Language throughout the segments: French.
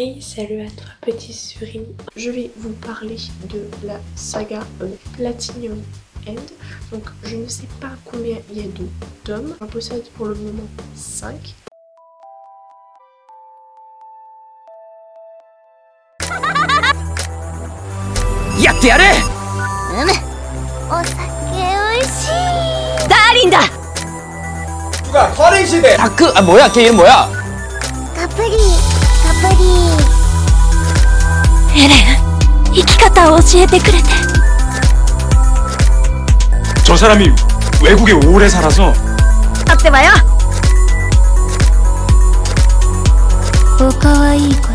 Hey, salut à toi petit surimi. Je vais vous parler de la saga euh, Platinum End. Donc je ne sais pas combien il y a de tomes. J'en possède pour le moment 5. や エレン生き方を教えてくれて 저 사람이 외국에 오래 살아서 あってばよおかわいいこと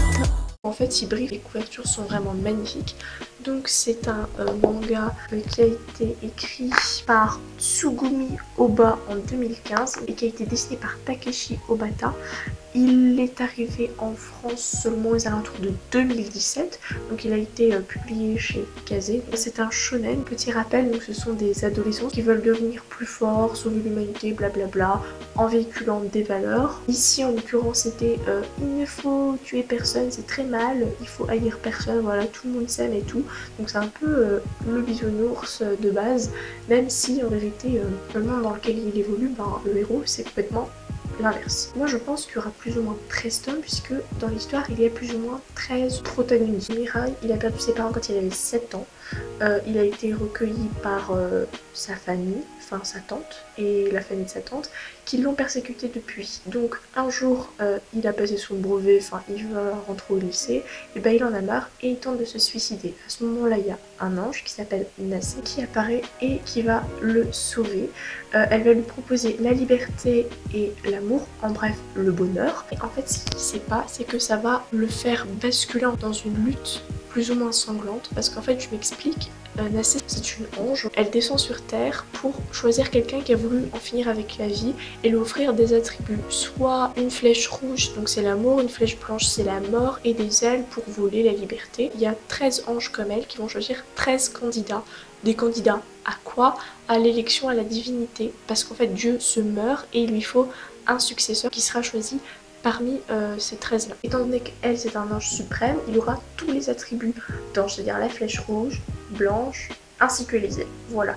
En fait, il brille, les couvertures sont vraiment magnifiques. Donc c'est un euh, manga euh, qui a été écrit par Tsugumi Oba en 2015 et qui a été dessiné par Takeshi Obata. Il est arrivé en France seulement aux alentours de 2017, donc il a été euh, publié chez Kazé. C'est un shonen, petit rappel, donc ce sont des adolescents qui veulent devenir plus forts, sauver l'humanité, blablabla, en véhiculant des valeurs. Ici en l'occurrence c'était euh, il ne faut tuer personne, c'est très mal, il faut haïr personne, voilà, tout le monde s'aime et tout. Donc c'est un peu euh, le bisounours de base, même si en vérité euh, le monde dans lequel il évolue, ben, le héros c'est complètement l'inverse. Moi je pense qu'il y aura plus ou moins 13 tomes puisque dans l'histoire il y a plus ou moins 13 protagonistes. Mirai il a perdu ses parents quand il avait 7 ans. Euh, il a été recueilli par euh, sa famille, enfin sa tante et la famille de sa tante qui l'ont persécuté depuis. Donc un jour euh, il a passé son brevet, enfin il va rentrer au lycée, et ben il en a marre et il tente de se suicider. À ce moment là il y a un ange qui s'appelle Nassé qui apparaît et qui va le sauver. Elle va lui proposer la liberté et l'amour, en bref le bonheur. Et en fait ce qu'il sait pas c'est que ça va le faire basculer dans une lutte plus ou moins sanglante parce qu'en fait je m'explique. Euh, Nassé c'est une ange. Elle descend sur terre pour choisir quelqu'un qui a voulu en finir avec la vie et lui offrir des attributs. Soit une flèche rouge donc c'est l'amour une flèche blanche c'est la mort et des ailes pour voler la liberté. Il y a 13 anges comme elle qui vont choisir 13 candidats. Des candidats à quoi? À l'élection à la divinité. Parce qu'en fait Dieu se meurt et il lui faut un successeur qui sera choisi parmi euh, ces 13 là. Étant donné qu'elle c'est un ange suprême, il aura tous les attributs d'ange, c'est-à-dire la flèche rouge, blanche, ainsi que les ailes. Voilà.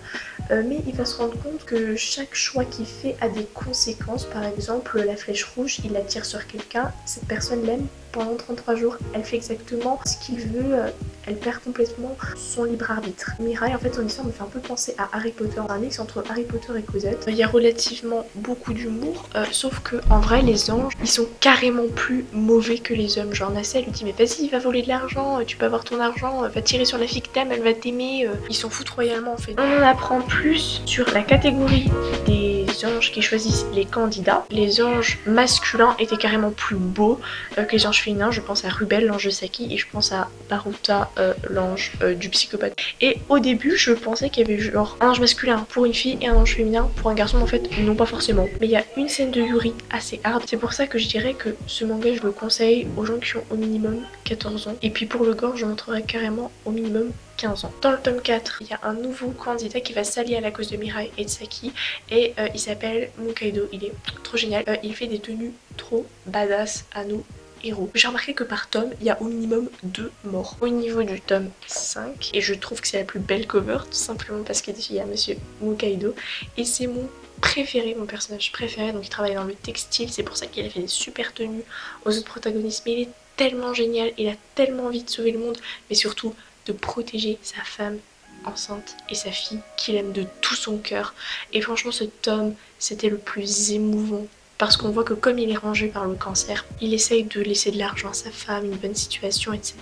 Euh, mais il va se rendre compte que chaque choix qu'il fait a des conséquences. Par exemple, la flèche rouge, il la tire sur quelqu'un, cette personne l'aime pendant 33 jours. Elle fait exactement ce qu'il veut, euh, elle perd complètement son libre arbitre. Mirai, en fait, son histoire me fait un peu penser à Harry Potter, un mix entre Harry Potter et Cosette. Il y a relativement beaucoup d'humour, euh, sauf que en vrai, les anges, ils sont carrément plus mauvais que les hommes. Genre, elle lui dit, mais vas-y, va voler de l'argent, tu peux avoir ton argent, va tirer sur la fille que t'aimes, elle va t'aimer. Ils s'en foutent royalement, en fait. On en apprend plus sur la catégorie des anges qui choisissent les candidats. Les anges masculins étaient carrément plus beaux euh, que les anges féminins. Je pense à Rubel, l'ange de Saki, et je pense à Baruta, euh, l'ange euh, du psychopathe. Et au début, je pensais qu'il y avait genre un ange masculin pour une fille et un ange féminin pour un garçon. En fait, non, pas forcément. Mais il y a une scène de Yuri assez hard. C'est pour ça que je dirais que ce manga, je le conseille aux gens qui ont au minimum 14 ans. Et puis pour le gore, je montrerai carrément au minimum 15 ans. Dans le tome 4, il y a un nouveau candidat qui va s'allier à la cause de Mirai et de Saki et euh, il s'appelle Mukaido. Il est trop génial. Euh, il fait des tenues trop badass à nous héros. J'ai remarqué que par tome, il y a au minimum deux morts. Au niveau du tome 5, et je trouve que c'est la plus belle cover, tout simplement parce qu'il y a Monsieur Mukaido, et c'est mon préféré, mon personnage préféré, donc il travaille dans le textile, c'est pour ça qu'il a fait des super tenues aux autres protagonistes, mais il est tellement génial, il a tellement envie de sauver le monde, mais surtout de protéger sa femme enceinte et sa fille qu'il aime de tout son cœur. Et franchement, ce tome, c'était le plus émouvant. Parce qu'on voit que comme il est rangé par le cancer, il essaye de laisser de l'argent à sa femme, une bonne situation, etc.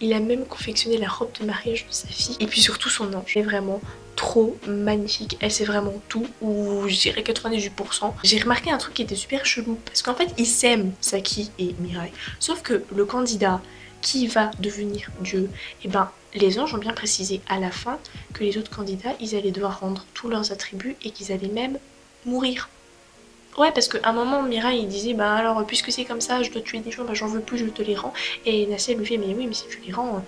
Il a même confectionné la robe de mariage de sa fille. Et puis surtout son ange. est vraiment trop magnifique. Elle sait vraiment tout, ou je dirais 98%. J'ai remarqué un truc qui était super chelou. Parce qu'en fait, ils s'aiment, Saki et Mirai. Sauf que le candidat qui va devenir Dieu, et ben les anges ont bien précisé à la fin que les autres candidats, ils allaient devoir rendre tous leurs attributs et qu'ils allaient même mourir. Ouais, parce qu'à un moment, Mirai, il disait, bah alors, puisque c'est comme ça, je dois tuer des gens, bah j'en veux plus, je te les rends. Et Nassel lui fait, mais oui, mais si tu les rends,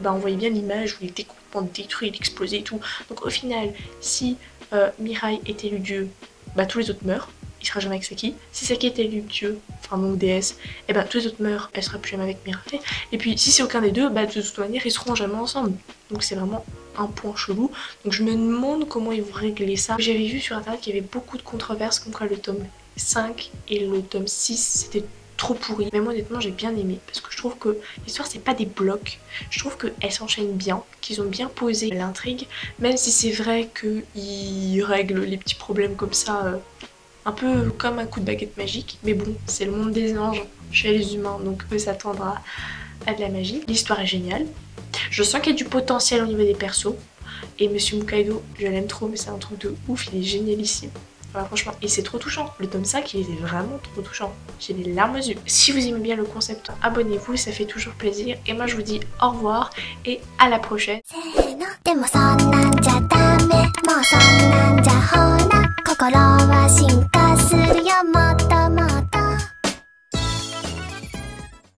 bah on voyait bien l'image où il était complètement détruit, il et tout. Donc au final, si euh, Mirai était le dieu, bah tous les autres meurent. Il sera jamais avec Saki. Si Saki est élu dieu, enfin donc déesse, et ben tous les autres meurent, elle sera plus jamais avec Mirai. Et puis si c'est aucun des deux, bah de toute manière ils seront jamais ensemble. Donc c'est vraiment un point chelou. Donc je me demande comment ils vont régler ça. J'avais vu sur internet qu'il y avait beaucoup de controverses contre le tome 5 et le tome 6, c'était trop pourri. Mais moi honnêtement j'ai bien aimé parce que je trouve que l'histoire c'est pas des blocs. Je trouve qu'elle s'enchaîne bien, qu'ils ont bien posé l'intrigue, même si c'est vrai qu'ils règlent les petits problèmes comme ça, euh, un peu comme un coup de baguette magique. Mais bon, c'est le monde des anges chez les humains, donc on peut s'attendre à, de la magie. L'histoire est géniale. Je sens qu'il y a du potentiel au niveau des persos. Et Monsieur Mukaido, je l'aime trop, mais c'est un truc de ouf, il est génialissime. Franchement, et c'est trop touchant. Le tome 5, il était vraiment trop touchant. J'ai des larmes aux yeux. Si vous aimez bien le concept, abonnez-vous, ça fait toujours plaisir. Et moi, je vous dis au revoir et à la prochaine.